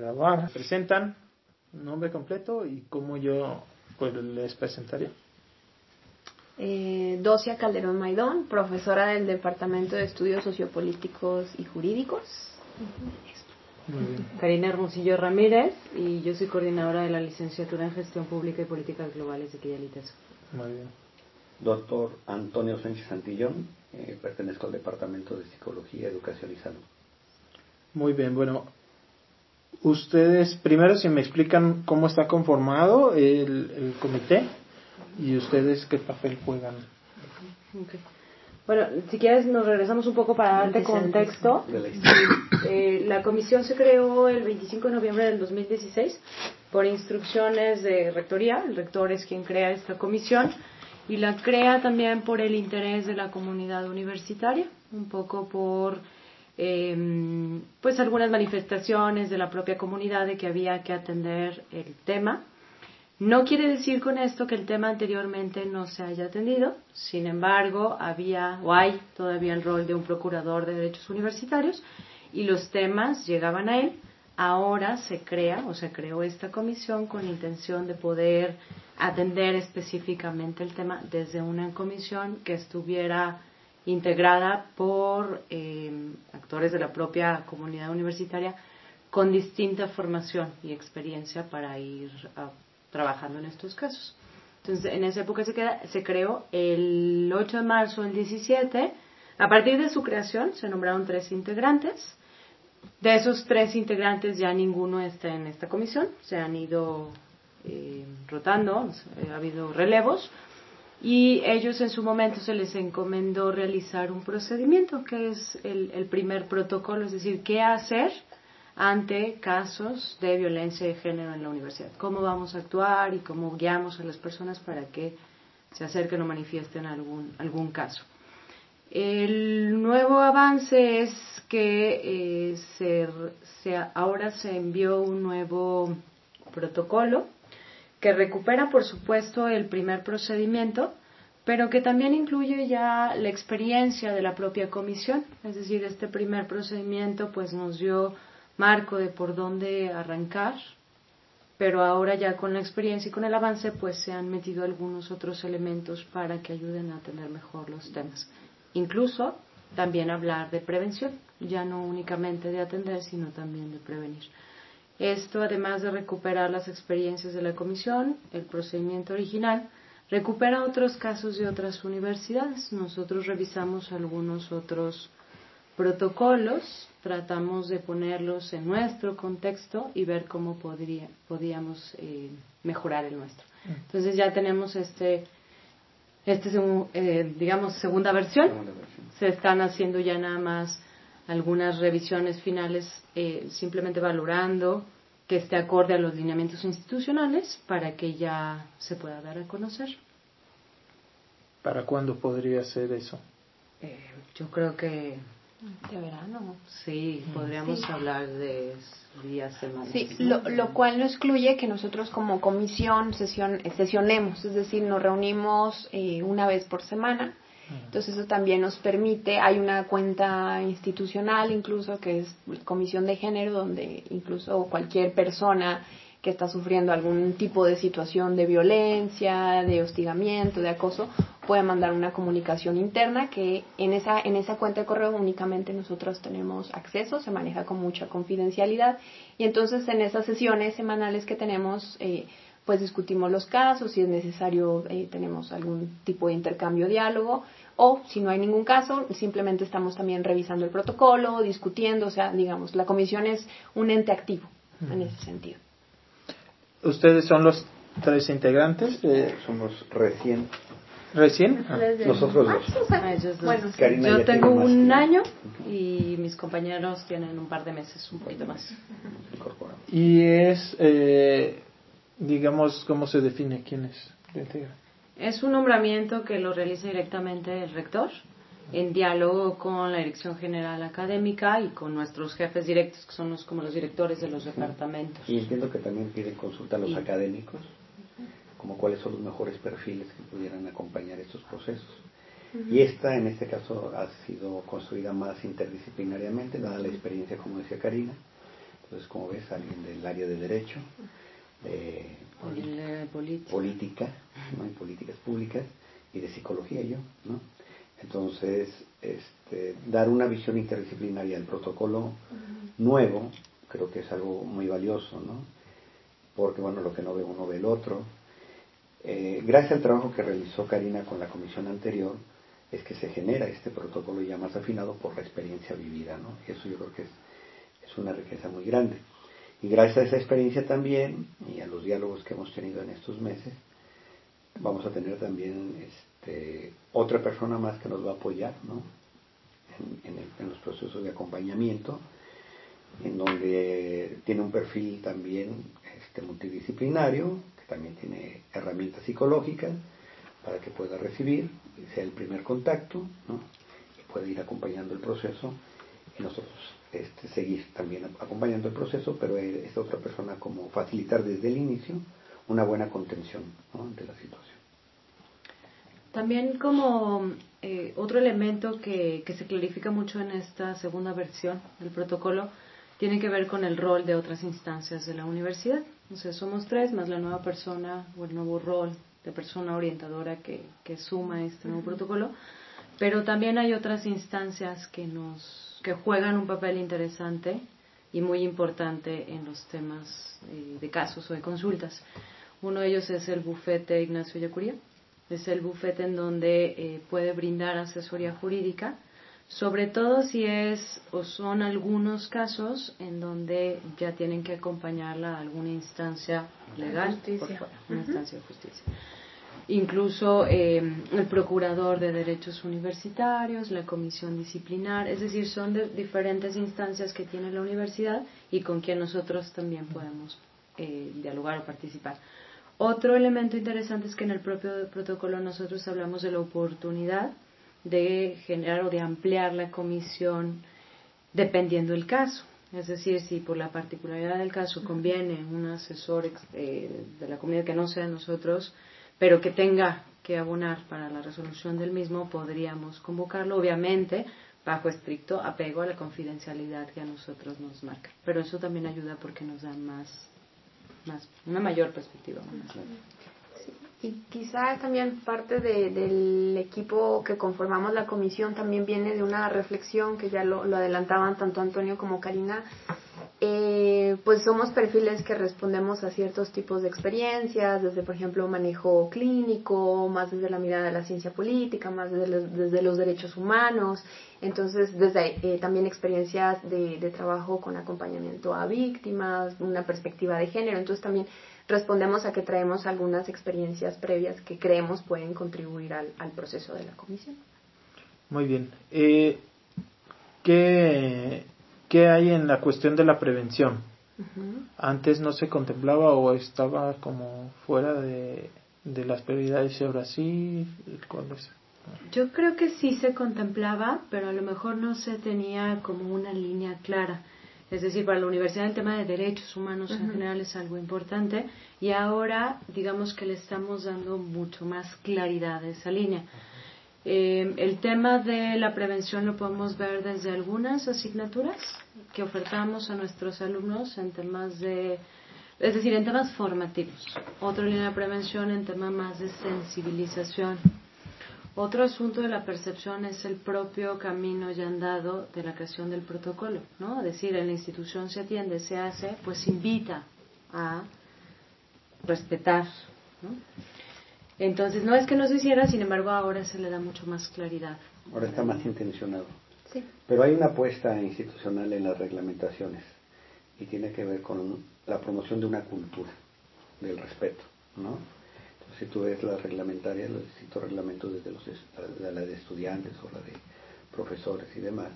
grabar. Presentan nombre completo y cómo yo pues, les presentaría. Eh, Docia Calderón Maidón, profesora del Departamento de Estudios Sociopolíticos y Jurídicos. Karina Hermosillo Ramírez y yo soy coordinadora de la licenciatura en Gestión Pública y Políticas Globales de Quillalitas. Muy bien. Doctor Antonio Sánchez Santillón, eh, pertenezco al Departamento de Psicología, Educación y Salud. Muy bien, bueno, ustedes primero si me explican cómo está conformado el, el comité y ustedes qué papel juegan. Bueno, si quieres nos regresamos un poco para darte contexto. Eh, la comisión se creó el 25 de noviembre del 2016 por instrucciones de rectoría. El rector es quien crea esta comisión y la crea también por el interés de la comunidad universitaria, un poco por eh, pues algunas manifestaciones de la propia comunidad de que había que atender el tema no quiere decir con esto que el tema anteriormente no se haya atendido, sin embargo, había o hay todavía el rol de un procurador de derechos universitarios y los temas llegaban a él. Ahora se crea o se creó esta comisión con la intención de poder atender específicamente el tema desde una comisión que estuviera integrada por eh, actores de la propia comunidad universitaria con distinta formación y experiencia para ir a trabajando en estos casos. Entonces, en esa época se, queda, se creó el 8 de marzo del 17. A partir de su creación se nombraron tres integrantes. De esos tres integrantes ya ninguno está en esta comisión. Se han ido eh, rotando, ha habido relevos. Y ellos en su momento se les encomendó realizar un procedimiento que es el, el primer protocolo, es decir, qué hacer ante casos de violencia de género en la universidad. ¿Cómo vamos a actuar y cómo guiamos a las personas para que se acerquen o manifiesten algún, algún caso? El nuevo avance es que eh, se, ahora se envió un nuevo protocolo que recupera, por supuesto, el primer procedimiento, pero que también incluye ya la experiencia de la propia comisión. Es decir, este primer procedimiento pues nos dio marco de por dónde arrancar, pero ahora ya con la experiencia y con el avance pues se han metido algunos otros elementos para que ayuden a atender mejor los temas. Incluso también hablar de prevención, ya no únicamente de atender, sino también de prevenir. Esto, además de recuperar las experiencias de la comisión, el procedimiento original, recupera otros casos de otras universidades. Nosotros revisamos algunos otros protocolos tratamos de ponerlos en nuestro contexto y ver cómo podría, podíamos eh, mejorar el nuestro. Mm. Entonces ya tenemos este, este eh, digamos, segunda versión. Se están haciendo ya nada más algunas revisiones finales, eh, simplemente valorando que esté acorde a los lineamientos institucionales para que ya se pueda dar a conocer. ¿Para cuándo podría ser eso? yo creo que de verano. Sí, podríamos hablar de días, semanas. Sí, lo, lo, cual no excluye que nosotros como comisión sesión, sesionemos, es decir, nos reunimos eh, una vez por semana. Entonces eso también nos permite, hay una cuenta institucional incluso que es Comisión de Género, donde incluso cualquier persona que está sufriendo algún tipo de situación de violencia, de hostigamiento, de acoso, puede mandar una comunicación interna que en esa, en esa cuenta de correo únicamente nosotros tenemos acceso, se maneja con mucha confidencialidad. Y entonces en esas sesiones semanales que tenemos, eh, pues discutimos los casos, si es necesario eh, tenemos algún tipo de intercambio, diálogo o si no hay ningún caso, simplemente estamos también revisando el protocolo, discutiendo, o sea, digamos, la comisión es un ente activo en ese sentido. ¿Ustedes son los tres integrantes? Somos recién. ¿Recién? Ah. Nosotros dos. Ah, bueno, yo tengo un año y mis compañeros tienen un par de meses, un poquito más. Y es, eh, digamos, ¿cómo se define quién es? Es un nombramiento que lo realiza directamente el rector en diálogo con la Dirección General Académica y con nuestros jefes directos, que son los, como los directores de los departamentos. Y entiendo que también piden consulta a los académicos, como cuáles son los mejores perfiles que pudieran acompañar estos procesos. Y esta, en este caso, ha sido construida más interdisciplinariamente, dada la experiencia, como decía Karina, Entonces, como ves, alguien del área de derecho, de política, ¿no? y políticas públicas, y de psicología yo, ¿no? Entonces, este, dar una visión interdisciplinaria al protocolo nuevo, creo que es algo muy valioso, ¿no? Porque, bueno, lo que no ve uno ve el otro. Eh, gracias al trabajo que realizó Karina con la comisión anterior, es que se genera este protocolo ya más afinado por la experiencia vivida, ¿no? Eso yo creo que es, es una riqueza muy grande. Y gracias a esa experiencia también y a los diálogos que hemos tenido en estos meses, vamos a tener también este, otra persona más que nos va a apoyar ¿no? en, los procesos de acompañamiento, en donde tiene un perfil también este, multidisciplinario, que también tiene herramientas psicológicas para que pueda recibir, sea el primer contacto, ¿no? y pueda ir acompañando el proceso nosotros este, seguir también acompañando el proceso, pero es otra persona como facilitar desde el inicio una buena contención de la situación. También como eh, otro elemento que, que se clarifica mucho en esta segunda versión del protocolo tiene que ver con el rol de otras instancias de la universidad. O sea, somos tres más la nueva persona o el nuevo rol de persona orientadora que, que suma este nuevo protocolo, pero también hay otras instancias que nos que juegan un papel interesante y muy importante en los temas eh, de casos o de consultas. Uno de ellos es el bufete Ignacio Yacuría. Es el bufete en donde eh, puede brindar asesoría jurídica, sobre todo si es o son algunos casos en donde ya tienen que acompañarla a alguna instancia legal, una instancia de justicia incluso eh, el procurador de derechos universitarios, la comisión disciplinar, es decir, son de diferentes instancias que tiene la universidad y con quien nosotros también podemos eh, dialogar o participar. Otro elemento interesante es que en el propio protocolo nosotros hablamos de la oportunidad de generar o de ampliar la comisión dependiendo del caso. Es decir, si por la particularidad del caso conviene un asesor eh, de la comunidad que no sea nosotros, pero que tenga que abonar para la resolución del mismo, podríamos convocarlo, obviamente, bajo estricto apego a la confidencialidad que a nosotros nos marca. Pero eso también ayuda porque nos da más, más una mayor perspectiva. y quizá también parte del equipo que conformamos la comisión también viene de una reflexión que ya lo, lo adelantaban tanto Antonio como Karina eh, pues somos perfiles que respondemos a ciertos tipos de experiencias, desde por ejemplo manejo clínico, más desde la mirada de la ciencia política, más desde, los derechos humanos, entonces desde eh, también experiencias de, trabajo con acompañamiento a víctimas, una perspectiva de género, entonces también respondemos a que traemos algunas experiencias previas que creemos pueden contribuir al, proceso de la comisión. Muy bien. Eh, ¿Qué ¿Qué hay en la cuestión de la prevención? Antes no se contemplaba o estaba como fuera de, las prioridades y ahora sí. Yo creo que sí se contemplaba, pero a lo mejor no se tenía como una línea clara. Es decir, para la universidad el tema de derechos humanos en general es algo importante y ahora digamos que le estamos dando mucho más claridad a esa línea. Eh, el tema de la prevención lo podemos ver desde algunas asignaturas que ofertamos a nuestros alumnos en temas de, es decir, en temas formativos. Otra línea de prevención en temas más de sensibilización. Otro asunto de la percepción es el propio camino ya andado de la creación del protocolo, ¿no? Es decir, en la institución se atiende, se hace, pues invita a respetar, ¿no? Entonces, no es que no se hiciera, sin embargo, ahora se le da mucho más claridad. Ahora está más intencionado. Sí. Pero hay una apuesta institucional en las reglamentaciones y tiene que ver con la promoción de una cultura del respeto, ¿no? Entonces, si tú ves las reglamentarias, los distintos reglamentos desde los, la de estudiantes o la de profesores y demás,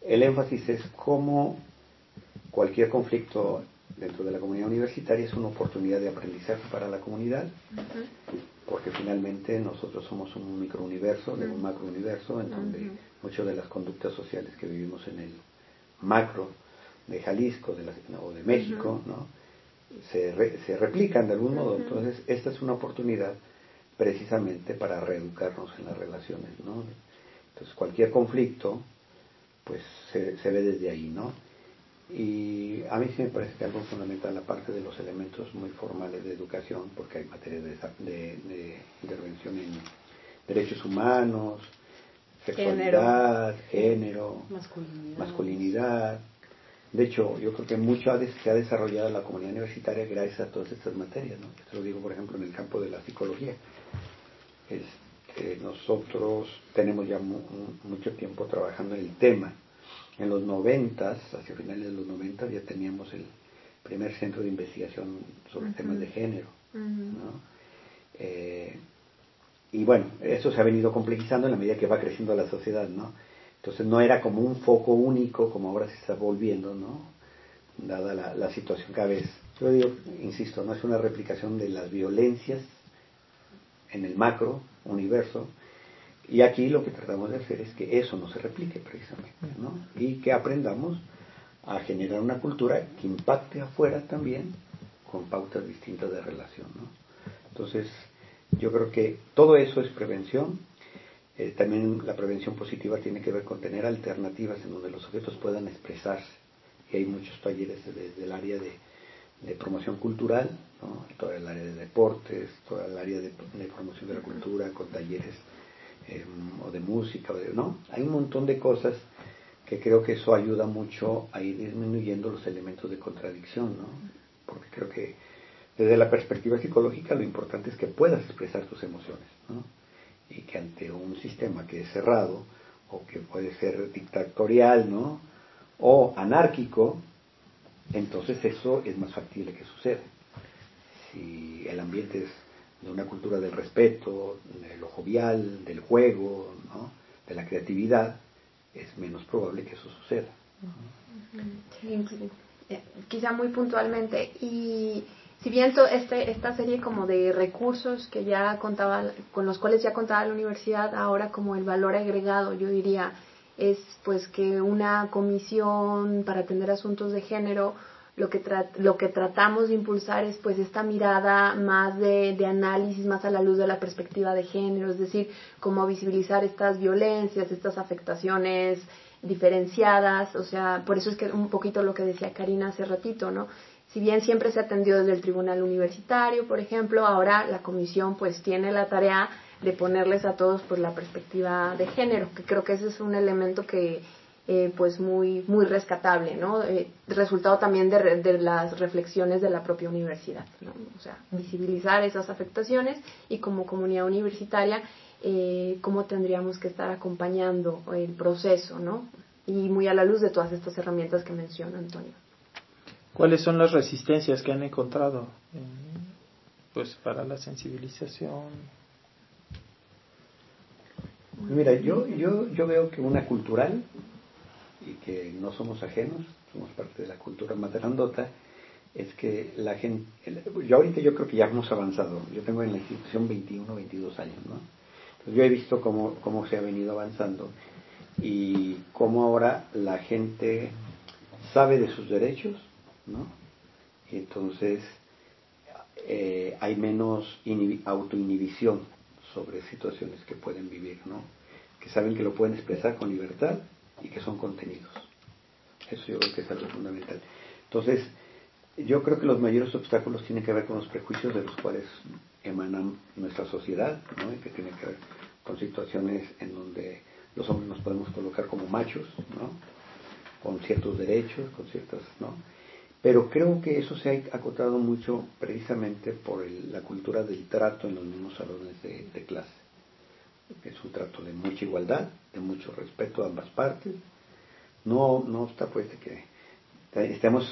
el énfasis es cómo cualquier conflicto dentro de la comunidad universitaria es una oportunidad de aprendizaje para la comunidad, porque finalmente nosotros somos un microuniverso, de un macrouniverso, en donde muchas de las conductas sociales que vivimos en el macro de Jalisco de o de México, ¿no? Se, se replican de algún modo. Entonces, esta es una oportunidad precisamente para reeducarnos en las relaciones, ¿no? Entonces, cualquier conflicto, pues se, se ve desde ahí, ¿no? Y a mí sí me parece que algo fundamental, la parte de los elementos muy formales de educación, porque hay materia de, de, intervención en derechos humanos, sexualidad, género, masculinidad. De hecho, yo creo que mucho se ha desarrollado la comunidad universitaria gracias a todas estas materias. ¿no? Esto lo digo, por ejemplo, en el campo de la psicología. Este, nosotros tenemos ya mucho tiempo trabajando en el tema en los noventas, hacia finales de los noventas, ya teníamos el primer centro de investigación sobre temas de género. Eh, y bueno, eso se ha venido complejizando en la medida que va creciendo la sociedad, ¿no? Entonces no era como un foco único como ahora se está volviendo, ¿no? Dada la, la situación cada vez. Yo digo, insisto, no es una replicación de las violencias en el macro universo, y aquí lo que tratamos de hacer es que eso no se replique precisamente, ¿no? Y que aprendamos a generar una cultura que impacte afuera también con pautas distintas de relación, ¿no? Entonces, yo creo que todo eso es prevención. Eh, también la prevención positiva tiene que ver con tener alternativas en donde los sujetos puedan expresarse. Y hay muchos talleres desde el área de, promoción cultural, ¿no? todo el área de deportes, todo el área de, de promoción de la cultura, con talleres Em, o de música, o de, ¿no? Hay un montón de cosas que creo que eso ayuda mucho a ir disminuyendo los elementos de contradicción, ¿no? Porque creo que desde la perspectiva psicológica lo importante es que puedas expresar tus emociones, ¿no? Y que ante un sistema que es cerrado o que puede ser dictatorial, ¿no? O anárquico, entonces eso es más factible que suceda. Si el ambiente es de una cultura del respeto, de lo jovial, del juego, ¿no? de la creatividad, es menos probable que eso suceda. Eh, quizá muy puntualmente. Y si bien este, esta serie como de recursos que ya contaba, con los cuales ya contaba la universidad, ahora como el valor agregado, yo diría, es pues que una comisión para atender asuntos de género lo que, lo que tratamos de impulsar es pues esta mirada más de, de, análisis, más a la luz de la perspectiva de género, es decir, cómo visibilizar estas violencias, estas afectaciones diferenciadas, o sea, por eso es que un poquito lo que decía Karina hace ratito, ¿no? Si bien siempre se atendió desde el tribunal universitario, por ejemplo, ahora la comisión pues tiene la tarea de ponerles a todos pues la perspectiva de género, que creo que ese es un elemento que eh, pues muy, muy rescatable, ¿no? Eh, resultado también de, de, las reflexiones de la propia universidad, ¿no? O sea, visibilizar esas afectaciones y como comunidad universitaria, eh, cómo tendríamos que estar acompañando el proceso, ¿no? Y muy a la luz de todas estas herramientas que menciona Antonio. ¿Cuáles son las resistencias que han encontrado pues para la sensibilización? Mira, yo, yo, yo veo que una cultural y que no somos ajenos, somos parte de la cultura materandota, es que la gente, yo ahorita yo creo que ya hemos avanzado, yo tengo en la institución 21, 22 años, ¿no? Yo he visto cómo, cómo se ha venido avanzando y cómo ahora la gente sabe de sus derechos, ¿no? Y entonces eh, hay menos autoinhibición sobre situaciones que pueden vivir, ¿no? Que saben que lo pueden expresar con libertad y que son contenidos. Eso yo creo que es algo fundamental. Entonces, yo creo que los mayores obstáculos tienen que ver con los prejuicios de los cuales emanan nuestra sociedad, ¿no? que tienen que ver con situaciones en donde los hombres nos podemos colocar como machos, ¿no? con ciertos derechos, con ciertas, ¿no? Pero creo que eso se ha acotado mucho precisamente por la cultura del trato en los mismos salones de clase es un trato de mucha igualdad, de mucho respeto a ambas partes. No, no está pues de que estemos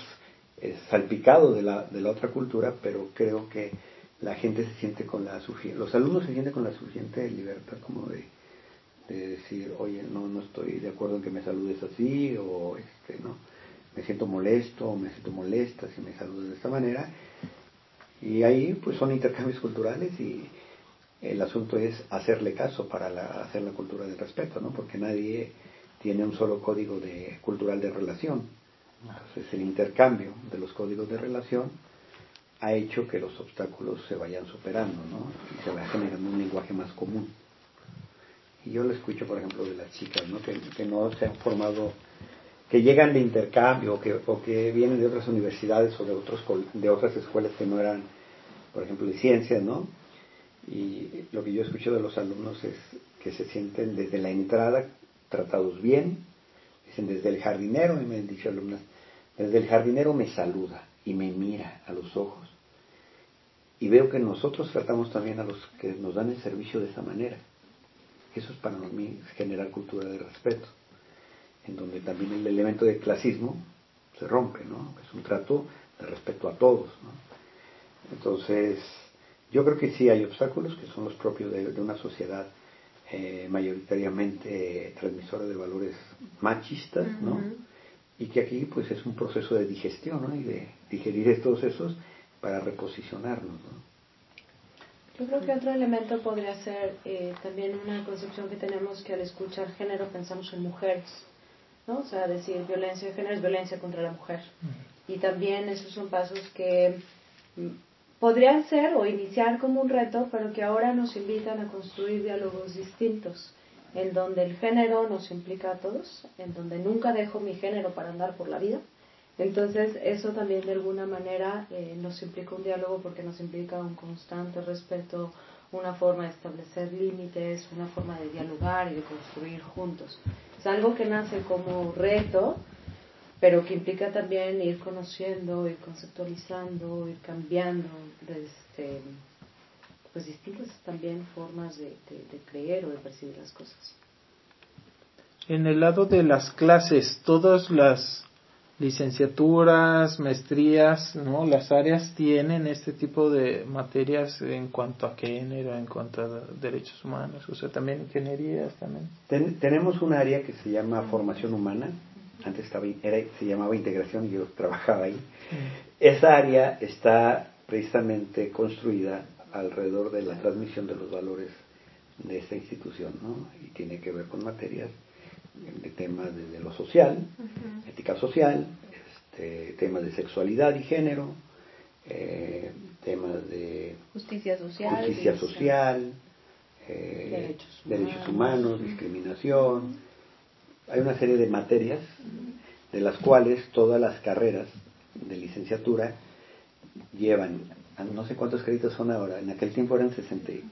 eh, salpicados de la, de la otra cultura, pero creo que la gente se siente con la los alumnos se sienten con la suficiente libertad como de, de decir, oye, no, no estoy de acuerdo en que me saludes así, o este, no, me siento molesto, o me siento molesta si me saludas de esta manera. Y ahí pues son intercambios culturales y, el asunto es hacerle caso para hacer la cultura del respeto, ¿no? Porque nadie tiene un solo código de, cultural de relación. Entonces el intercambio de los códigos de relación ha hecho que los obstáculos se vayan superando, ¿no? Y se vaya generando un lenguaje más común. Y yo lo escucho, por ejemplo, de las chicas, ¿no? Que, que no se han formado, que llegan de intercambio o que, o que vienen de otras universidades o de, otros, de otras escuelas que no eran, por ejemplo, de ciencias, ¿no? Y lo que yo escucho de los alumnos es que se sienten desde la entrada tratados bien, dicen desde el jardinero, y me han dicho alumnas, desde el jardinero me saluda y me mira a los ojos. Y veo que nosotros tratamos también a los que nos dan el servicio de esa manera. Eso es para mí generar cultura de respeto, en donde también el elemento de clasismo se rompe, ¿no? Es un trato de respeto a todos, ¿no? Entonces, yo creo que sí hay obstáculos que son los propios de, una sociedad eh, mayoritariamente transmisora de valores machistas, ¿no? Y que aquí pues es un proceso de digestión, ¿no? Y de digerir todos esos para reposicionarnos, ¿no? Yo creo que otro elemento podría ser eh, también una concepción que tenemos que al escuchar género pensamos en mujeres, ¿no? O sea, decir violencia de género es violencia contra la mujer. Y también esos son pasos que mm, podrían ser o iniciar como un reto, pero que ahora nos invitan a construir diálogos distintos, en donde el género nos implica a todos, en donde nunca dejo mi género para andar por la vida, entonces, eso también de alguna manera eh, nos implica un diálogo porque nos implica un constante respeto, una forma de establecer límites, una forma de dialogar y de construir juntos. Es algo que nace como reto, pero que implica también ir conociendo, ir conceptualizando, ir cambiando este, pues distintas también formas de creer o de percibir las cosas. En el lado de las clases, todas las licenciaturas, maestrías, ¿no? Las áreas tienen este tipo de materias en cuanto a género, en cuanto a derechos humanos, o sea, también ingenierías también. tenemos un área que se llama formación humana, antes estaba, era, se llamaba integración y yo trabajaba ahí. Mm. Esa área está precisamente construida alrededor de la transmisión de los valores de esta institución, ¿no? Y tiene que ver con materias de temas de, lo social, ética social, este, temas de sexualidad y género, eh, temas de justicia social, justicia social eh, derechos, humanos. discriminación. Hay una serie de materias de las cuales todas las carreras de licenciatura llevan no sé cuántos créditos son ahora, en aquel tiempo eran 68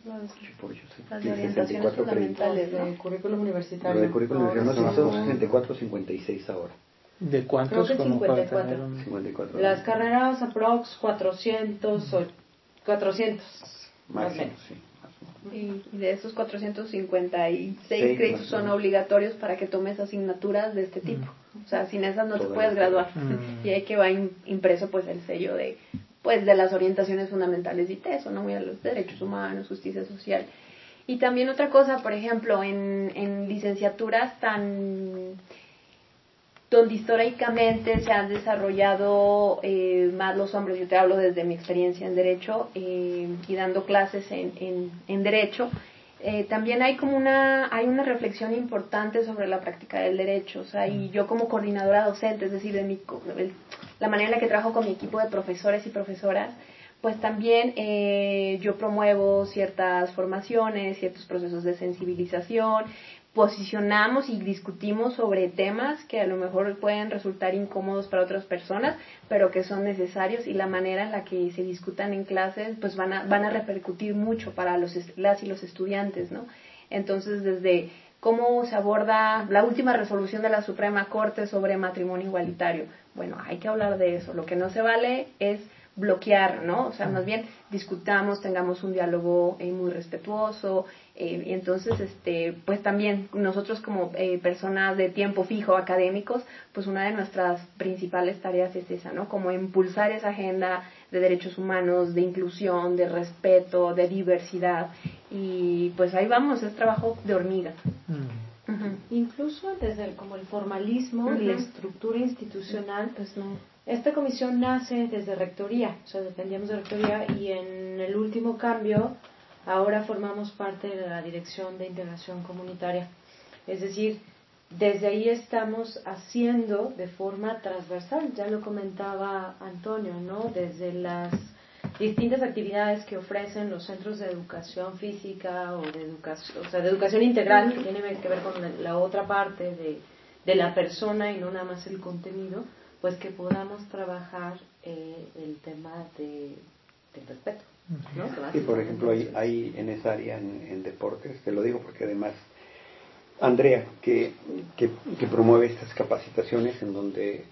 por 8, Las orientaciones fundamentales del currículum universitario. de currículum universitario, no, son 64 56 ahora. ¿De cuántos? Creo que 54. 54. Las carreras aprox 400 o 400. Más, menos. Sí, y de esos 456 créditos son obligatorios para que tomes asignaturas de este tipo. O sea, sin esas no te puedes graduar. Y hay que va impreso pues el sello de pues de las orientaciones fundamentales y TESO, ¿no? Muy a los derechos humanos, justicia social. Y también otra cosa, por ejemplo, en, en licenciaturas tan donde históricamente se han desarrollado eh, más los hombres, yo te hablo desde mi experiencia en derecho eh, y dando clases en, en, en derecho, eh, también hay como una, hay una reflexión importante sobre la práctica del derecho, o sea, y yo como coordinadora docente, es decir, de mi, la manera en la que trabajo con mi equipo de profesores y profesoras, pues también eh, yo promuevo ciertas formaciones, ciertos procesos de sensibilización, posicionamos y discutimos sobre temas que a lo mejor pueden resultar incómodos para otras personas, pero que son necesarios y la manera en la que se discutan en clases pues van a, van a repercutir mucho para los, las y los estudiantes, ¿no? Entonces, desde cómo se aborda la última resolución de la Suprema Corte sobre matrimonio igualitario. Bueno, hay que hablar de eso. Lo que no se vale es bloquear, ¿no? O sea, más bien discutamos, tengamos un diálogo eh, muy respetuoso, eh, y entonces, este, pues también nosotros como eh, personas de tiempo fijo, académicos, pues una de nuestras principales tareas es esa, ¿no? Como impulsar esa agenda de derechos humanos, de inclusión, de respeto, de diversidad. Y pues ahí vamos, es trabajo de hormiga. Mm. Incluso desde el, como el formalismo y la estructura institucional, pues no. Esta comisión nace desde rectoría, o sea, dependíamos de rectoría y en el último cambio ahora formamos parte de la Dirección de Integración Comunitaria. Es decir, desde ahí estamos haciendo de forma transversal, ya lo comentaba Antonio, ¿no? Desde las distintas actividades que ofrecen los centros de educación física o de educación, o sea, de educación integral, que tiene que ver con la otra parte de de la persona y no nada más el contenido, pues que podamos trabajar eh, el tema de, del respeto. ¿no? por ejemplo, hay, hay en esa área en, deportes, te lo digo porque además Andrea, que, que, promueve estas capacitaciones en donde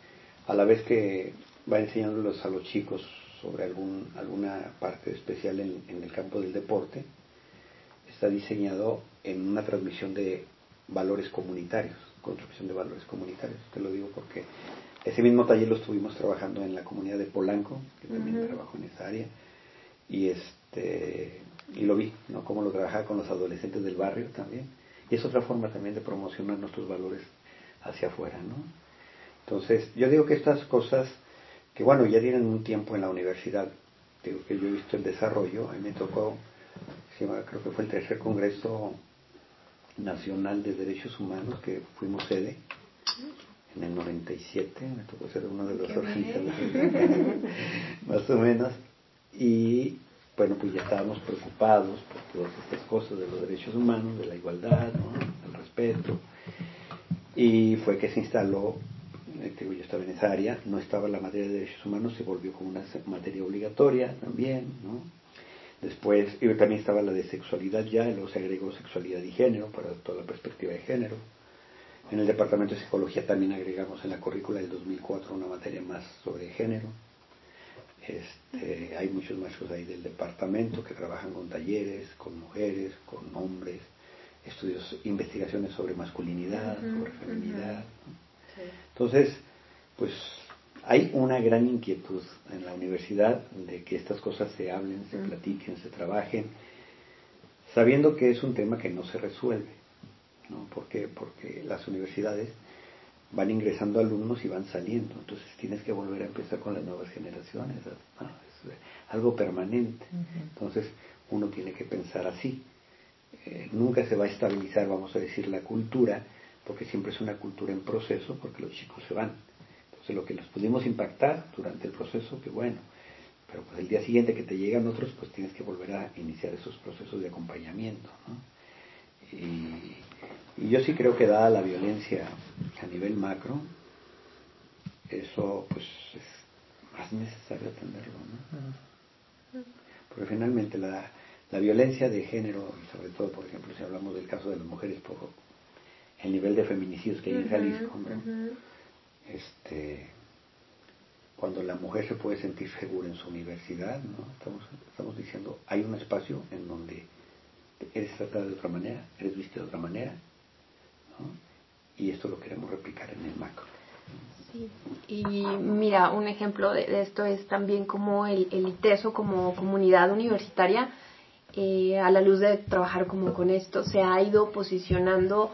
a la vez que va enseñándolos a los chicos sobre algún, alguna parte especial en, en el campo del deporte, está diseñado en una transmisión de valores comunitarios, construcción de valores comunitarios. Te lo digo porque ese mismo taller lo estuvimos trabajando en la comunidad de Polanco, que también trabajo en esa área, y este y lo vi, ¿no? Cómo lo trabajaba con los adolescentes del barrio también. Y es otra forma también de promocionar nuestros valores hacia afuera, ¿no? Entonces, yo digo que estas cosas, que bueno, ya tienen un tiempo en la universidad, digo que yo he visto el desarrollo, a mí me tocó, creo que fue el tercer congreso nacional de derechos humanos que fuimos sede, en el 97, me tocó ser uno de los organizadores, más o menos, y bueno, pues ya estábamos preocupados por todas estas cosas de los derechos humanos, de la igualdad, el respeto, y fue que se instaló, eh, yo estaba en esa área, no estaba la materia de derechos humanos, se volvió como una materia obligatoria también, ¿no? Después y también estaba la de sexualidad ya, y luego se agregó sexualidad y género para toda la perspectiva de género. En el departamento de psicología también agregamos en la currícula del 2004 una materia más sobre género. Este, hay muchos maestros ahí del departamento que trabajan con talleres, con mujeres, con hombres, estudios, investigaciones sobre masculinidad, sobre feminidad. Entonces, pues hay una gran inquietud en la universidad de que estas cosas se hablen, se platiquen, se trabajen, sabiendo que es un tema que no se resuelve. ¿No? ¿Por qué? Porque las universidades van ingresando alumnos y van saliendo, entonces tienes que volver a empezar con las nuevas generaciones, es algo permanente. Entonces uno tiene que pensar así. Eh, nunca se va a estabilizar, vamos a decir, la cultura, porque siempre es una cultura en proceso, porque los chicos se van. Entonces lo que los pudimos impactar durante el proceso, que bueno, pero pues el día siguiente que te llegan otros, pues tienes que volver a iniciar esos procesos de acompañamiento. ¿no? Y, y yo sí creo que dada la violencia a nivel macro, eso pues es más necesario atenderlo, ¿no? Porque finalmente la, la violencia de género, y sobre todo, por ejemplo, si hablamos del caso de las mujeres por el nivel de feminicidios que hay en Jalisco, este, cuando la mujer se puede sentir segura en su universidad, ¿no? Estamos, estamos diciendo, hay un espacio en donde eres tratada de otra manera, eres vista de otra manera, y esto lo queremos replicar en el macro. Y mira, un ejemplo de, esto es también como el, el ITESO como comunidad universitaria, eh, a la luz de trabajar como con esto, se ha ido posicionando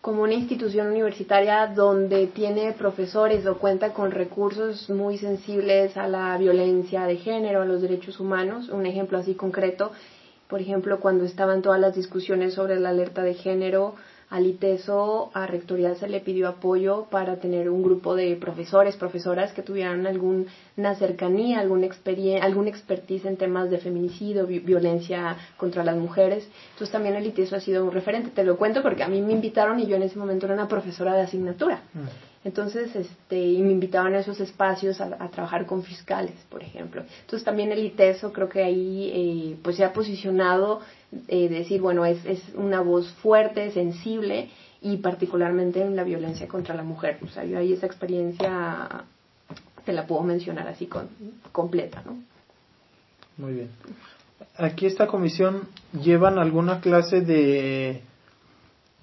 como una institución universitaria donde tiene profesores o cuenta con recursos muy sensibles a la violencia de género, a los derechos humanos. Un ejemplo así concreto, por ejemplo, cuando estaban todas las discusiones sobre la alerta de género, al ITESO, a Rectoría se le pidió apoyo para tener un grupo de profesores, profesoras que tuvieran alguna cercanía, alguna experiencia, algún expertise en temas de feminicidio, violencia contra las mujeres. Entonces también el ITESO ha sido un referente. Te lo cuento porque a mí me invitaron y yo en ese momento era una profesora de asignatura. Mm. Entonces, este, y me invitaban a esos espacios a, trabajar con fiscales, por ejemplo. Entonces también el ITESO creo que ahí eh, pues se ha posicionado eh, decir, bueno, es, es una voz fuerte, sensible y particularmente en la violencia contra la mujer. O sea, yo ahí esa experiencia te la puedo mencionar así con, completa, ¿no? Muy bien. Aquí esta comisión llevan alguna clase de,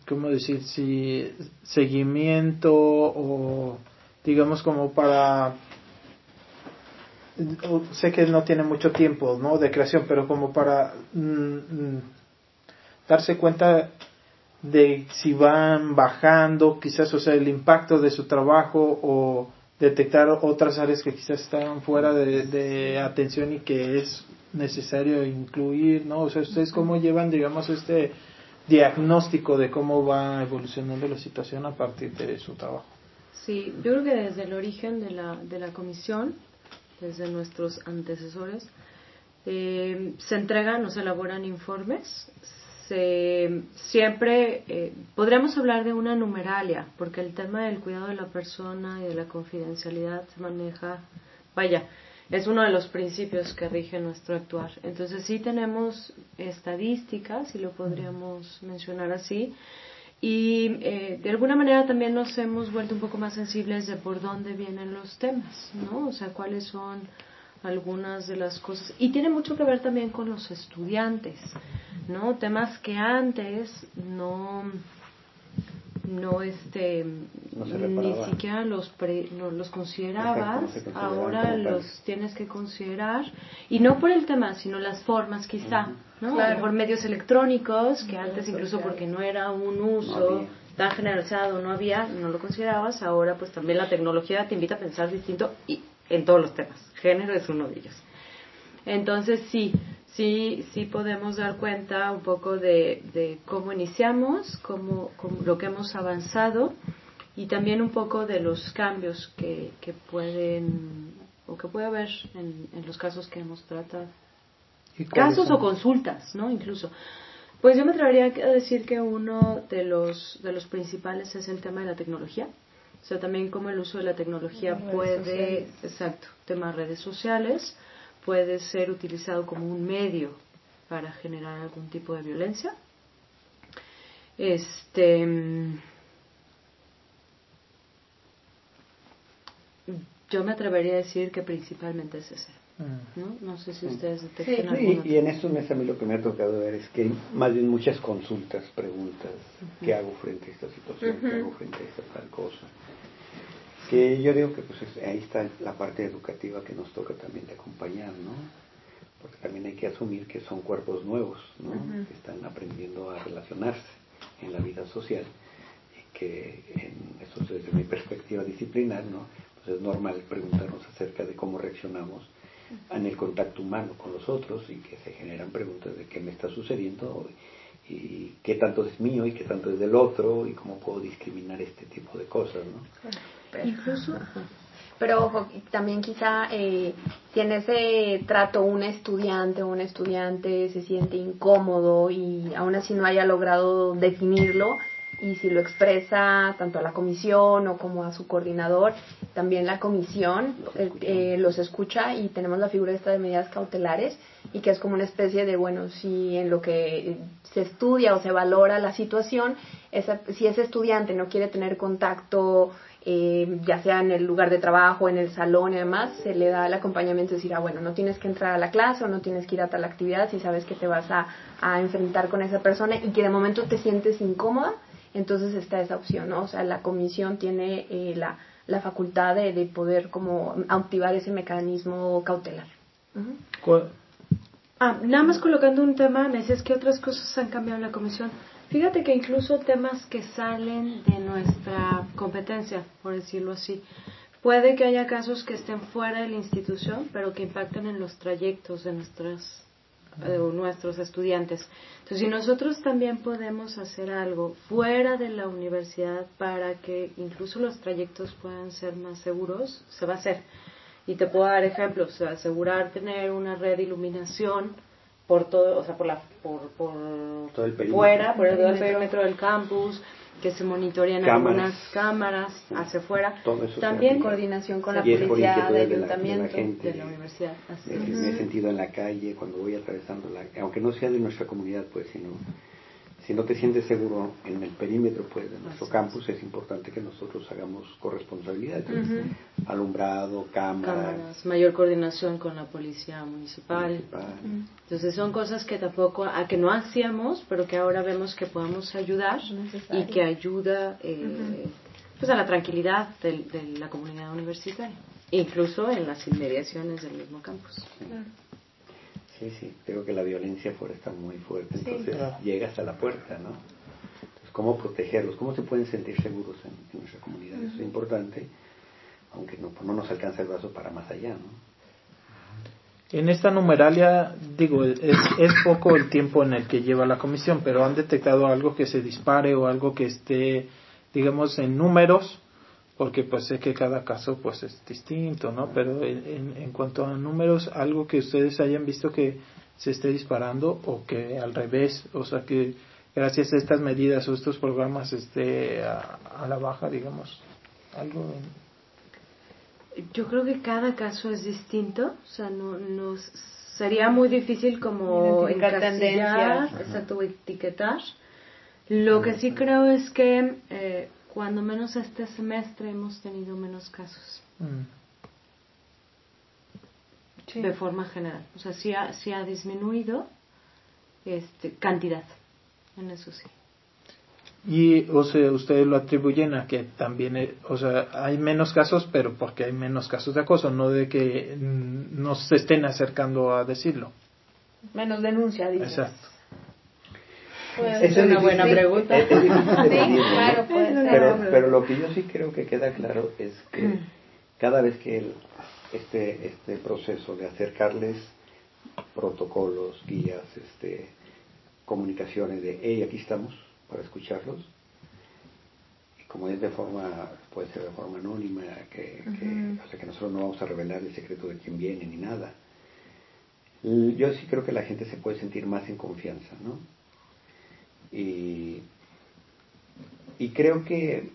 ¿cómo decir? Si seguimiento o digamos como para sé que no tiene mucho tiempo de creación, pero como para mm, mm, darse cuenta de si van bajando, quizás, o sea, el impacto de su trabajo o detectar otras áreas que quizás están fuera de, atención y que es necesario incluir, ¿no? O sea, ustedes cómo llevan, digamos, este diagnóstico de cómo va evolucionando la situación a partir de su trabajo. Sí, yo creo que desde el origen de la, de la comisión desde nuestros antecesores. Eh, se entregan o se elaboran informes, se, siempre eh, podríamos hablar de una numeralia, porque el tema del cuidado de la persona y de la confidencialidad se maneja, vaya, es uno de los principios que rige nuestro actuar. Entonces sí tenemos estadísticas, si lo podríamos mencionar así, y eh, de alguna manera también nos hemos vuelto un poco más sensibles de por dónde vienen los temas, ¿no? O sea, cuáles son algunas de las cosas. Y tiene mucho que ver también con los estudiantes, ¿no? Temas que antes no no este ni siquiera los no, los considerabas. Ahora los tienes que considerar. Y no por el tema sino las formas quizá no por medios electrónicos que antes incluso porque no era un uso tan generalizado no había no lo considerabas. Ahora pues también la tecnología te invita a pensar distinto y en todos los temas. Género es uno de ellos entonces sí sí, sí podemos dar cuenta un poco de, cómo iniciamos, cómo, lo que hemos avanzado y también un poco de los cambios que, que pueden o que puede haber en, los casos que hemos tratado. Casos o consultas, ¿no? Incluso. Pues yo me atrevería a decir que uno de los, de los principales es el tema de la tecnología. O sea, también cómo el uso de la tecnología puede, exacto, temas redes sociales, puede ser utilizado como un medio para generar algún tipo de violencia. Este, yo me atrevería a decir que principalmente es ese. Mm. ¿no? no sé si ustedes detectan sí, y, y, en esto mes a mí lo que me ha tocado ver es que hay más bien muchas consultas, preguntas, ¿qué hago frente a esta situación? ¿Qué hago frente a esta tal cosa? Que yo digo que pues ahí está la parte educativa que nos toca también de acompañar, ¿no? Porque también hay que asumir que son cuerpos nuevos, ¿no? Que están aprendiendo a relacionarse en la vida social y que en eso desde mi perspectiva disciplinar, ¿no? Pues es normal preguntarnos acerca de cómo reaccionamos en el contacto humano con los otros y que se generan preguntas de qué me está sucediendo y qué tanto es mío y qué tanto es del otro y cómo puedo discriminar este tipo de cosas, ¿no? Incluso. Pero ojo, también quizá eh, si en ese trato un estudiante o un estudiante se siente incómodo y aún así no haya logrado definirlo, y si lo expresa tanto a la comisión o como a su coordinador, también la comisión eh, eh, los escucha y tenemos la figura esta de medidas cautelares y que es como una especie de, bueno, si en lo que se estudia o se valora la situación, si ese estudiante no quiere tener contacto eh, ya sea en el lugar de trabajo, en el salón y demás, se le da el acompañamiento de decir, ah, bueno, no tienes que entrar a la clase o no tienes que ir a tal actividad si sabes que te vas a, a enfrentar con esa persona y que de momento te sientes incómoda, entonces está esa opción, ¿no? O sea, la comisión tiene eh, la, la facultad de, de, poder como activar ese mecanismo cautelar. Ah, nada más colocando un tema, me dices que otras cosas han cambiado en la comisión. Fíjate que incluso temas que salen de nuestra competencia, por decirlo así, puede que haya casos que estén fuera de la institución, pero que impacten en los trayectos de nuestros, nuestros estudiantes. Entonces, si nosotros también podemos hacer algo fuera de la universidad para que incluso los trayectos puedan ser más seguros, se va a hacer. Y te puedo dar ejemplos, asegurar tener una red de iluminación por todo, o sea, por la por, por todo el fuera, por el, perímetro del campus, que se monitorean algunas cámaras hacia afuera. También coordinación con la policía del ayuntamiento de la, universidad. Así. Me he sentido en la calle cuando voy atravesando la, aunque no sea de nuestra comunidad, pues, sino si no te sientes seguro en el perímetro pues, de nuestro campus, es. importante que nosotros hagamos corresponsabilidad. Alumbrado, cámaras, mayor coordinación con la policía municipal. Entonces son cosas que tampoco, a que no hacíamos, pero que ahora vemos que podemos ayudar y que ayuda eh, pues a la tranquilidad de, la comunidad universitaria, incluso en las inmediaciones del mismo campus. Sí, sí, creo que la violencia fuera está muy fuerte, entonces llega hasta la puerta, ¿no? Entonces, ¿cómo protegerlos? ¿Cómo se pueden sentir seguros en, nuestra comunidad? Eso es importante, aunque no, no nos alcanza el brazo para más allá, ¿no? En esta numeralia, digo, es, es poco el tiempo en el que lleva la comisión, pero han detectado algo que se dispare o algo que esté, digamos, en números porque pues sé que cada caso pues es distinto, ¿no? Pero en, en cuanto a números, algo que ustedes hayan visto que se esté disparando o que al revés, o sea que gracias a estas medidas o estos programas esté a, la baja, digamos, algo. Yo creo que cada caso es distinto, o sea, no, no sería muy difícil como encasillar, exacto, etiquetar. Lo que sí creo es que eh, cuando menos este semestre hemos tenido menos casos. Mm. De forma general. O sea, sí ha, sí ha disminuido este, cantidad, en eso sí. Y, o sea, ustedes lo atribuyen a que también, eh, o sea, hay menos casos, pero porque hay menos casos de acoso, no de que mm, no se estén acercando a decirlo. Menos denuncia, dices. Exacto. Es una buena pregunta. pero, pero lo que yo sí creo que queda claro es que mm. cada vez que el, este, este proceso de acercarles protocolos, guías, este, comunicaciones de, hey, aquí estamos para escucharlos. Como es de forma, puede ser de forma anónima, que, o sea, que nosotros no vamos a revelar el secreto de quién viene ni nada. Yo sí creo que la gente se puede sentir más en confianza, ¿no? Y, y creo que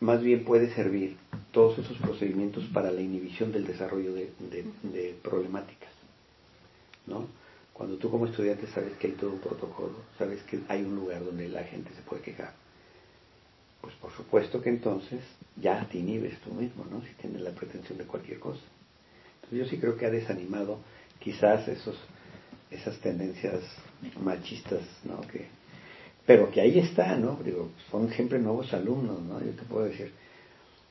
más bien puede servir todos esos procedimientos para la inhibición del desarrollo de, problemáticas. ¿no? Cuando tú como estudiante sabes que hay todo un protocolo, sabes que hay un lugar donde la gente se puede quejar, pues por supuesto que entonces ya te inhibes tú mismo, ¿no? Si tienes la pretensión de cualquier cosa. Entonces yo sí creo que ha desanimado quizás esos, esas tendencias machistas, ¿no? Que, pero que ahí está, ¿no? Digo, son siempre nuevos alumnos, ¿no? Yo te puedo decir,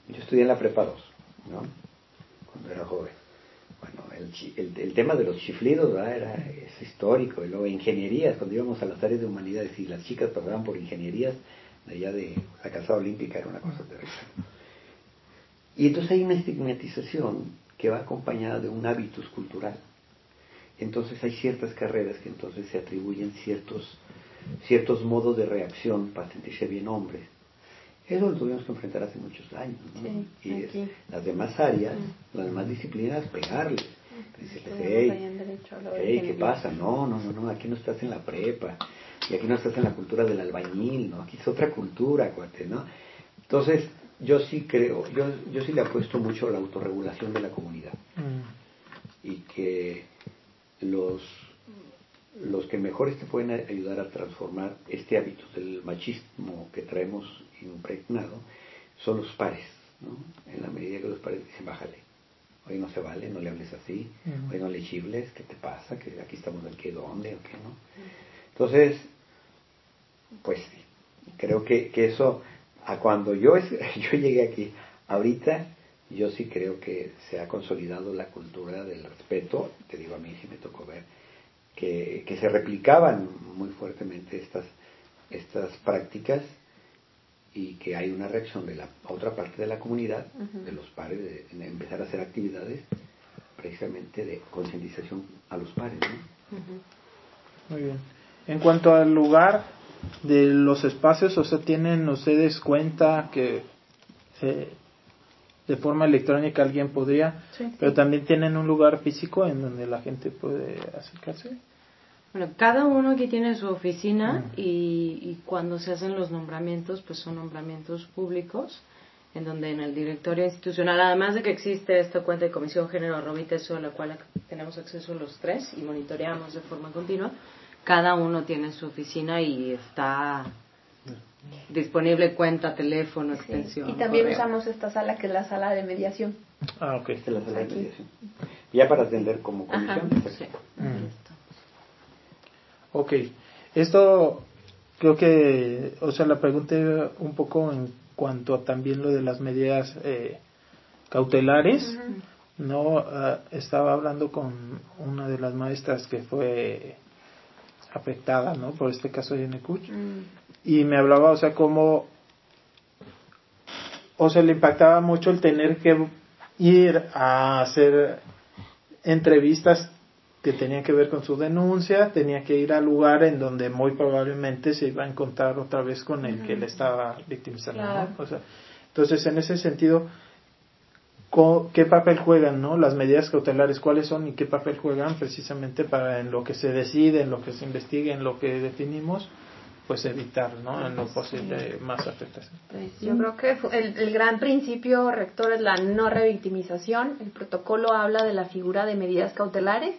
yo estudié en la prepa 2, ¿no? Cuando era joven. Bueno, el, el, tema de los chiflidos, ¿verdad? Era, es histórico. Y luego ingenierías, cuando íbamos a las áreas de humanidades y las chicas pasaban por ingenierías, allá de la Casa Olímpica, era una cosa terrible. Y entonces hay una estigmatización que va acompañada de un hábitus cultural. Entonces hay ciertas carreras que entonces se atribuyen ciertos, ciertos modos de reacción para sentirse bien hombres eso lo tuvimos que enfrentar hace muchos años. ¿no? y las demás áreas, las demás disciplinas, pegarles. Decirles, hey, ¿qué pasa? No, no, no, no, aquí no estás en la prepa. Y aquí no estás en la cultura del albañil, ¿no? Aquí es otra cultura, cuate, ¿no? Entonces, yo sí creo, yo, yo sí le apuesto mucho a la autorregulación de la comunidad. Mm. Y que los los que mejores te pueden ayudar a transformar este hábito del machismo que traemos impregnado son los pares, ¿no? En la medida que los pares dicen, bájale, hoy no se vale, no le hables así, hoy no le chibles, ¿qué te pasa? que aquí estamos en qué, dónde o qué, no? Entonces, pues creo que, que eso, a cuando yo, yo llegué aquí, ahorita yo sí creo que se ha consolidado la cultura del respeto, te digo a mí sí me tocó ver, que, que se replicaban muy fuertemente estas, estas prácticas y que hay una reacción de la otra parte de la comunidad, de los pares, de, empezar a hacer actividades precisamente de concientización a los pares. Muy bien. En cuanto al lugar de los espacios, o sea, tienen ustedes cuenta que eh, de forma electrónica alguien podría, pero también tienen un lugar físico en donde la gente puede acercarse. Bueno, cada uno aquí tiene su oficina y, cuando se hacen los nombramientos, pues son nombramientos públicos, en donde en el directorio institucional, además de que existe esta cuenta de Comisión Género arroba a la cual tenemos acceso los tres y monitoreamos de forma continua, cada uno tiene su oficina y está disponible cuenta, teléfono, extensión. Y también usamos esta sala que es la sala de mediación. Ah, ok. Esta es la sala de mediación. Ya para atender como comisión. sí. Ok, esto creo que, o sea, la pregunté un poco en cuanto a también lo de las medidas eh, cautelares. No, ah, estaba hablando con una de las maestras que fue afectada, ¿no? Por este caso de Necuch. Mm. Y me hablaba, o sea, como, o sea, le impactaba mucho el tener que ir a hacer entrevistas que tenía que ver con su denuncia, tenía que ir al lugar en donde muy probablemente se iba a encontrar otra vez con el que le estaba victimizando. O sea, entonces, en ese sentido, qué papel juegan, ¿no? Las medidas cautelares, cuáles son y qué papel juegan precisamente para en lo que se decide, en lo que se investigue, en lo que definimos, pues evitar, ¿no? En lo posible más afectación. Pues yo creo que el, el, gran principio rector es la no revictimización. El protocolo habla de la figura de medidas cautelares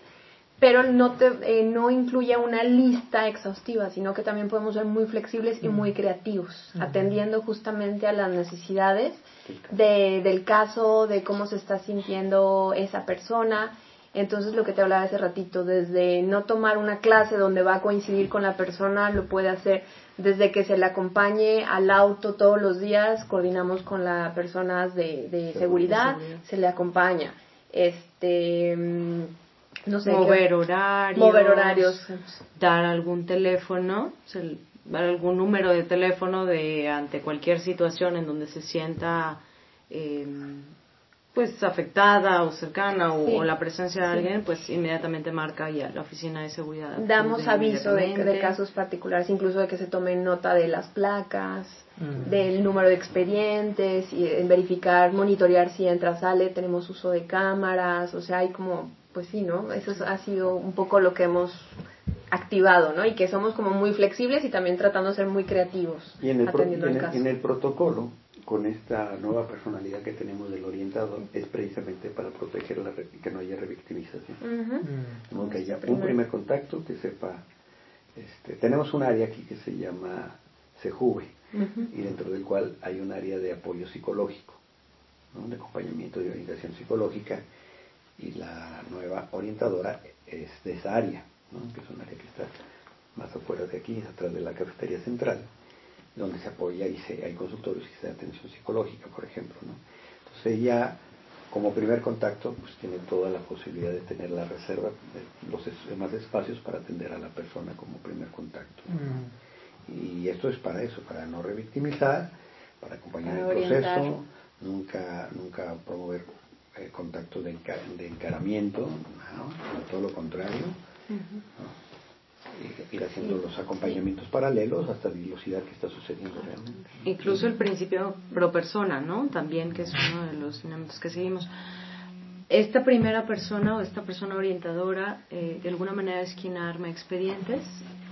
pero no, te, eh, no incluye una lista exhaustiva, sino que también podemos ser muy flexibles y muy creativos, atendiendo justamente a las necesidades de, del caso, de cómo se está sintiendo esa persona. Entonces, lo que te hablaba hace ratito, desde no tomar una clase donde va a coincidir con la persona, lo puede hacer desde que se le acompañe al auto todos los días, coordinamos con las personas de, de seguridad, se le acompaña. Este no sé, mover horarios, mover horarios, dar algún teléfono, dar algún número de teléfono de ante cualquier situación en donde se sienta eh, pues afectada o cercana o, la presencia de alguien, pues inmediatamente marca ya la oficina de seguridad. Damos aviso de, casos particulares, incluso de que se tome nota de las placas, mm. del número de expedientes, y verificar, monitorear si entra, sale, tenemos uso de cámaras, o sea, hay como pues sí, ¿no? Eso ha sido un poco lo que hemos activado, ¿no? Y que somos como muy flexibles y también tratando de ser muy creativos. Y en el, en, el protocolo, con esta nueva personalidad que tenemos del orientador, es precisamente para proteger la, que no haya revictimización. Uh que haya un primer contacto, que sepa... Este, tenemos un área aquí que se llama SEJUVE, y dentro del cual hay un área de apoyo psicológico, ¿no? de acompañamiento de orientación psicológica, y la nueva orientadora es de esa área, que es un área que está más afuera de aquí, atrás de la cafetería central, donde se apoya y se, hay consultorios y se da atención psicológica, por ejemplo. ¿no? Entonces ella, como primer contacto, pues tiene toda la posibilidad de tener la reserva, de los demás espacios para atender a la persona como primer contacto. Mm. Y esto es para eso, para no revictimizar, para acompañar el proceso, nunca, nunca promover eh, contacto de, encaramiento, todo lo contrario, ir haciendo los acompañamientos paralelos hasta la velocidad que está sucediendo realmente. Incluso el principio pro persona, ¿no? También que es uno de los dinámicos que seguimos. Esta primera persona o esta persona orientadora eh, de alguna manera es quien arma expedientes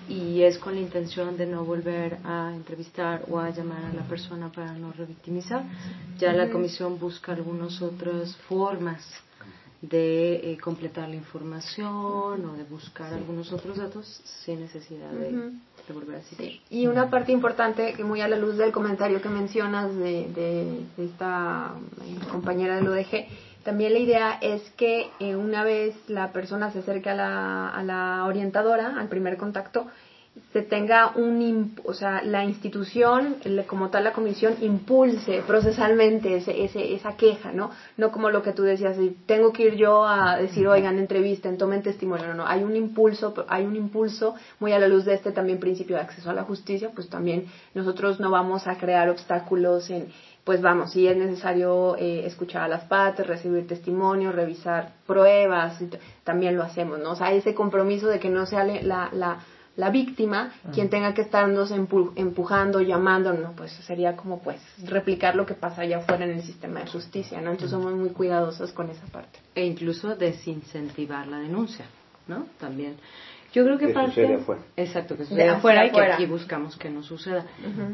y es con la intención de no volver a entrevistar o a llamar a la persona para no revictimizar. Ya la comisión busca algunas otras formas de eh, completar la información o de buscar algunos otros datos sin necesidad de, volver a citar. Y una parte importante, que muy a la luz del comentario que mencionas de, de, esta eh, compañera del ODG, también la idea es que eh, una vez la persona se acerque a la, a la orientadora, al primer contacto, se tenga un, o sea, la institución, como tal la comisión, impulse procesalmente ese, ese, esa queja, ¿no? No como lo que tú decías, tengo que ir yo a decir, oigan, entrevisten, tomen testimonio, no, no, hay un impulso, hay un impulso muy a la luz de este también principio de acceso a la justicia, pues también nosotros no vamos a crear obstáculos en, pues vamos, si es necesario eh, escuchar a las partes, recibir testimonio, revisar pruebas, también lo hacemos, ¿no? O sea, ese compromiso de que no sea la, la, la víctima quien tenga que estarnos empujando, llamando, no, pues sería como pues replicar lo que pasa allá afuera en el sistema de justicia, ¿no? Entonces somos muy cuidadosos con esa parte. E incluso desincentivar la denuncia, ¿no? También. Yo creo que, parte... afuera. Exacto, que sucede afuera y que aquí buscamos que no suceda.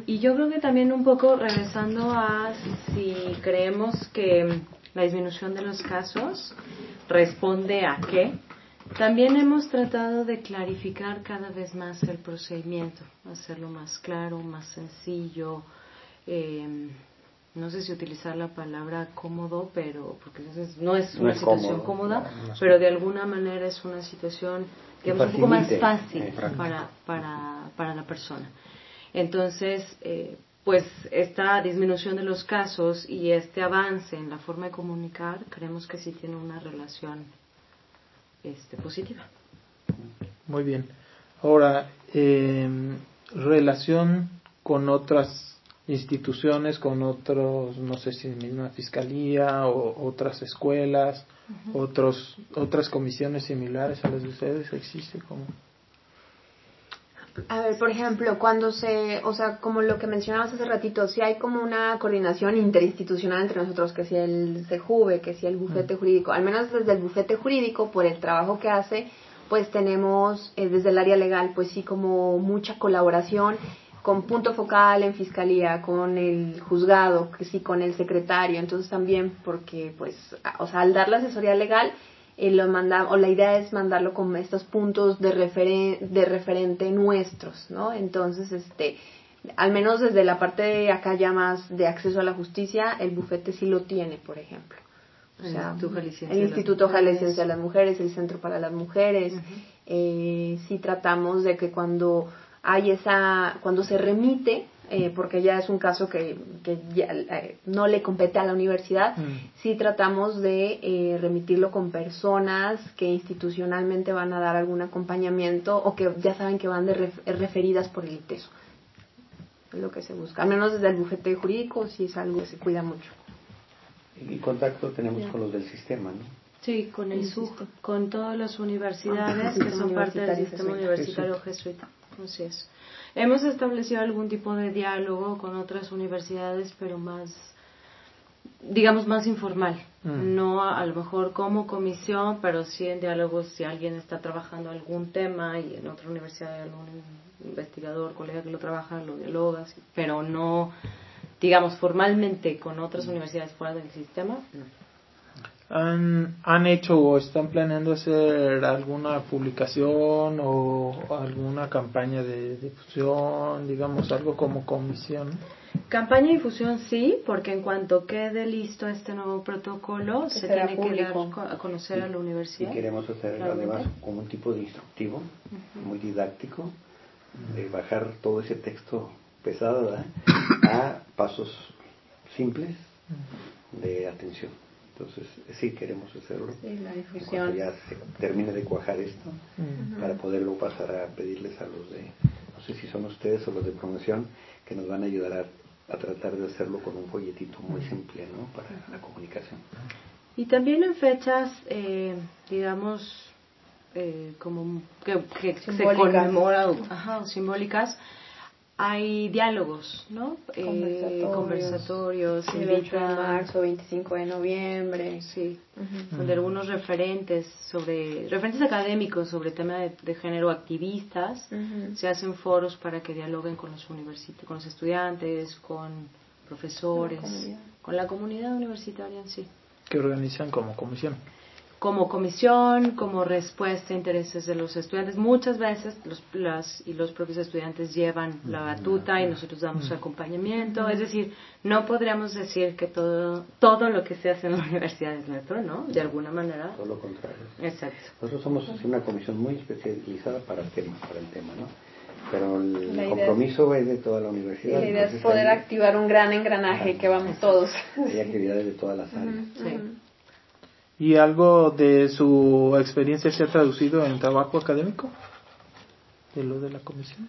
Y yo creo que también un poco regresando a si creemos que la disminución de los casos responde a qué, también hemos tratado de clarificar cada vez más el procedimiento, hacerlo más claro, más sencillo. Eh, no sé si utilizar la palabra cómodo, pero porque no es una situación cómoda, pero de alguna manera es una situación digamos, un poco más fácil para, para, para la persona. Entonces, eh, pues esta disminución de los casos y este avance en la forma de comunicar, creemos que sí tiene una relación este, positiva. Muy bien. Ahora, eh, relación con otras instituciones, con otros, no sé si misma fiscalía o otras escuelas, otros, otras comisiones similares a las de ustedes, ¿existe como? A ver, por ejemplo, cuando se, o sea, como lo que mencionabas hace ratito, si hay como una coordinación interinstitucional entre nosotros, que si el CEJUVE, que si el bufete jurídico, al menos desde el bufete jurídico, por el trabajo que hace, pues tenemos eh, desde el área legal, pues sí, como mucha colaboración con punto focal en fiscalía, con el juzgado, que sí, con el secretario, entonces también porque, pues, o sea, al dar la asesoría legal, eh, lo manda, o la idea es mandarlo con estos puntos de, de referente nuestros, ¿no? Entonces, este, al menos desde la parte de acá ya más de acceso a la justicia, el bufete sí lo tiene, por ejemplo. O sea, el Instituto Jalisciense de las Mujeres, el Centro para las Mujeres, eh, sí tratamos de que cuando hay esa, cuando se remite eh, porque ya es un caso que, que ya, eh, no le compete a la universidad, mm. sí tratamos de eh, remitirlo con personas que institucionalmente van a dar algún acompañamiento o que ya saben que van de referidas por el ITESO. Es lo que se busca. Al menos desde el bufete jurídico sí es algo que se cuida mucho. Y contacto tenemos con los del sistema, ¿no? Sí, con el SUG, con todas las universidades que son parte del sistema universitario jesuita. Así es. Hemos establecido algún tipo de diálogo con otras universidades, pero más, digamos, más informal. Mm. No a, lo mejor como comisión, pero sí en diálogos si alguien está trabajando algún tema y en otra universidad hay algún investigador, colega que lo trabaja, lo dialogas, pero no, digamos, formalmente con otras universidades fuera del sistema, no han, han hecho o están planeando hacer alguna publicación o alguna campaña de difusión, digamos algo como comisión? Campaña de difusión sí, porque en cuanto quede listo este nuevo protocolo, se tiene que dar a conocer a la universidad. Y queremos hacer además como un tipo de instructivo, muy didáctico, de bajar todo ese texto pesado a pasos simples de atención. Entonces, sí queremos hacerlo. Sí, la Cuando ya se termine de cuajar esto, para poderlo pasar a pedirles a los de, no sé si son ustedes o los de promoción, que nos van a ayudar a, tratar de hacerlo con un folletito muy simple, ¿no? Para la comunicación. Y también en fechas, eh, digamos, eh, como que, que se conmemoran, ajá, simbólicas, hay diálogos, ¿no? Conversatorios. Eh, conversatorios el 8 de marzo, 25 de noviembre. Sí, donde algunos referentes sobre, referentes académicos sobre tema de, género activistas, se hacen foros para que dialoguen con los universitarios, con los estudiantes, con profesores, con la comunidad universitaria en sí. Que organizan como comisión como comisión, como respuesta a intereses de los estudiantes. Muchas veces los, las, y los propios estudiantes llevan la batuta y nosotros damos acompañamiento. Es decir, no podríamos decir que todo, todo lo que se hace en la universidad es nuestro, ¿no? De alguna manera. Todo lo contrario. Exacto. Nosotros somos una comisión muy especializada para el tema, para el tema ¿no? Pero el compromiso es, de toda la universidad. la idea es poder activar un gran engranaje que vamos todos. Hay actividades de todas las áreas. Sí. ¿Y algo de su experiencia se ha traducido en trabajo académico? ¿De lo de la comisión?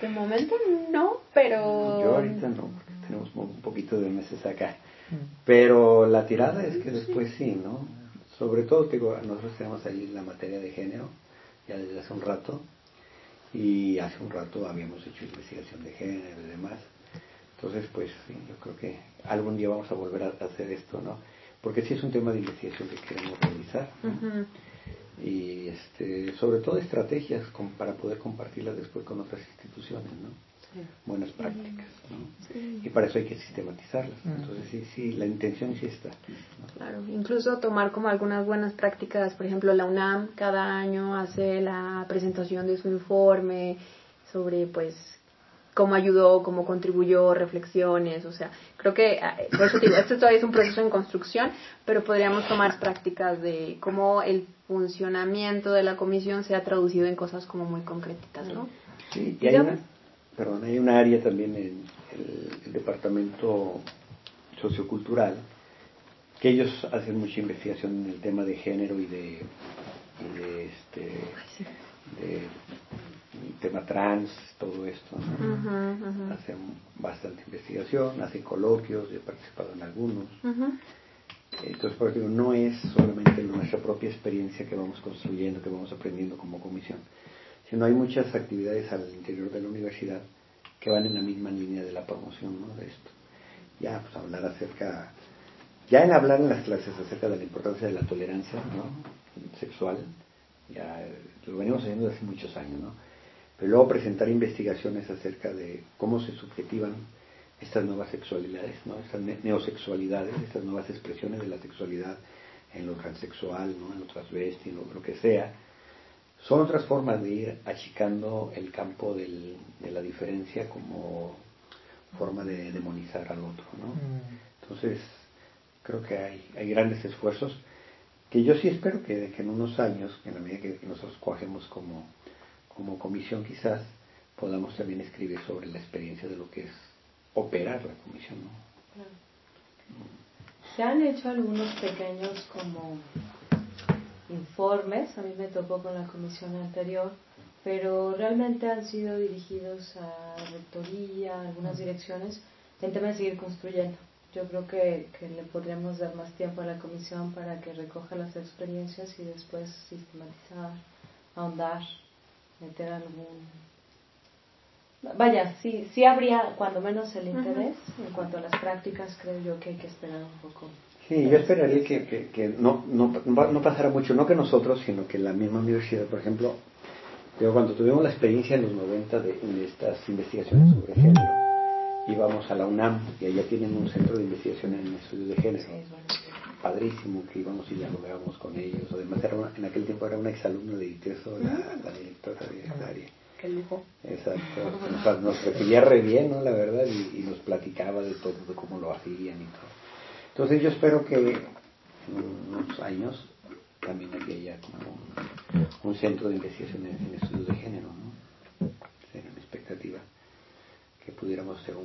De momento no, pero... Yo ahorita no, porque tenemos un poquito de meses acá. Mm. Pero la tirada es que después sí, ¿no? Sobre todo, digo, nosotros tenemos ahí la materia de género, ya desde hace un rato, y hace un rato habíamos hecho investigación de género y demás. Entonces, pues sí, yo creo que algún día vamos a volver a hacer esto, ¿no? Porque sí es un tema de investigación que queremos realizar. Y este, sobre todo estrategias para poder compartirlas después con otras instituciones, ¿no? Buenas prácticas, ¿no? Y para eso hay que sistematizarlas. Entonces, sí, sí, la intención sí está. Claro, incluso tomar como algunas buenas prácticas, por ejemplo, la UNAM cada año hace la presentación de su informe sobre, pues, cómo ayudó, cómo contribuyó, reflexiones, o sea, creo que, ah, por eso digo, esto todavía es un proceso en construcción, pero podríamos tomar prácticas de cómo el funcionamiento de la comisión se ha traducido en cosas como muy concretas, ¿no? Sí, y hay una, perdón, hay una área también en el, departamento sociocultural que ellos hacen mucha investigación en el tema de género y de, y de este, de tema trans, todo esto. Hacen bastante investigación, hacen coloquios, he participado en algunos. Entonces, por ejemplo, no es solamente nuestra propia experiencia que vamos construyendo, que vamos aprendiendo como comisión, sino hay muchas actividades al interior de la universidad que van en la misma línea de la promoción ¿no? de esto. Ya, pues hablar acerca, ya en hablar en las clases acerca de la importancia de la tolerancia ¿no? sexual, ya lo venimos haciendo desde hace muchos años, ¿no? Pero luego presentar investigaciones acerca de cómo se subjetivan estas nuevas sexualidades, ¿no? estas neosexualidades, estas nuevas expresiones de la sexualidad en lo transexual, ¿no? en lo transvesti, en lo, que sea, son otras formas de ir achicando el campo del, de la diferencia como forma de demonizar al otro. ¿no? Mm. Entonces, creo que hay, hay grandes esfuerzos que yo sí espero que, que en unos años, en la medida que nosotros cogemos como, como comisión quizás, podamos también escribir sobre la experiencia de lo que es operar la comisión. ¿no? Se han hecho algunos pequeños como informes, a mí me tocó con la comisión anterior, pero realmente han sido dirigidos a rectoría, a algunas direcciones, en tema de seguir construyendo. Yo creo que, que le podríamos dar más tiempo a la comisión para que recoja las experiencias y después sistematizar, ahondar, meter algún vaya, sí, sí habría cuando menos el interés en cuanto a las prácticas, creo yo que hay que esperar un poco. Sí, yo esperaría que, que, no, no, no, pasara mucho, no que nosotros, sino que la misma universidad, por ejemplo, yo cuando tuvimos la experiencia en los 90 de, estas investigaciones sobre género, íbamos a la UNAM y allá tienen un centro de investigación en estudios de género. Padrísimo que íbamos y dialogábamos con ellos. Además, era en aquel tiempo era una exalumna de ITESO, la, la directora de área Exacto. Nos, recibía re bien, ¿no? La verdad, y, nos platicaba de todo, de cómo lo hacían y todo. Entonces yo espero que en unos años también haya como un, centro de investigación en, estudios de género, ¿no? Pudiéramos hacer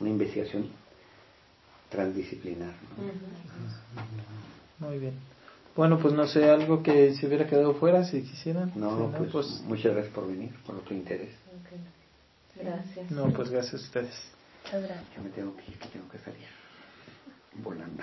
una investigación transdisciplinar. Muy bien. Bueno, pues no sé, algo que se hubiera quedado fuera si quisieran. No, pues, pues, muchas gracias por venir, por tu interés. Gracias. No, pues gracias a ustedes. Gracias. Yo me tengo que ir, tengo que salir volando.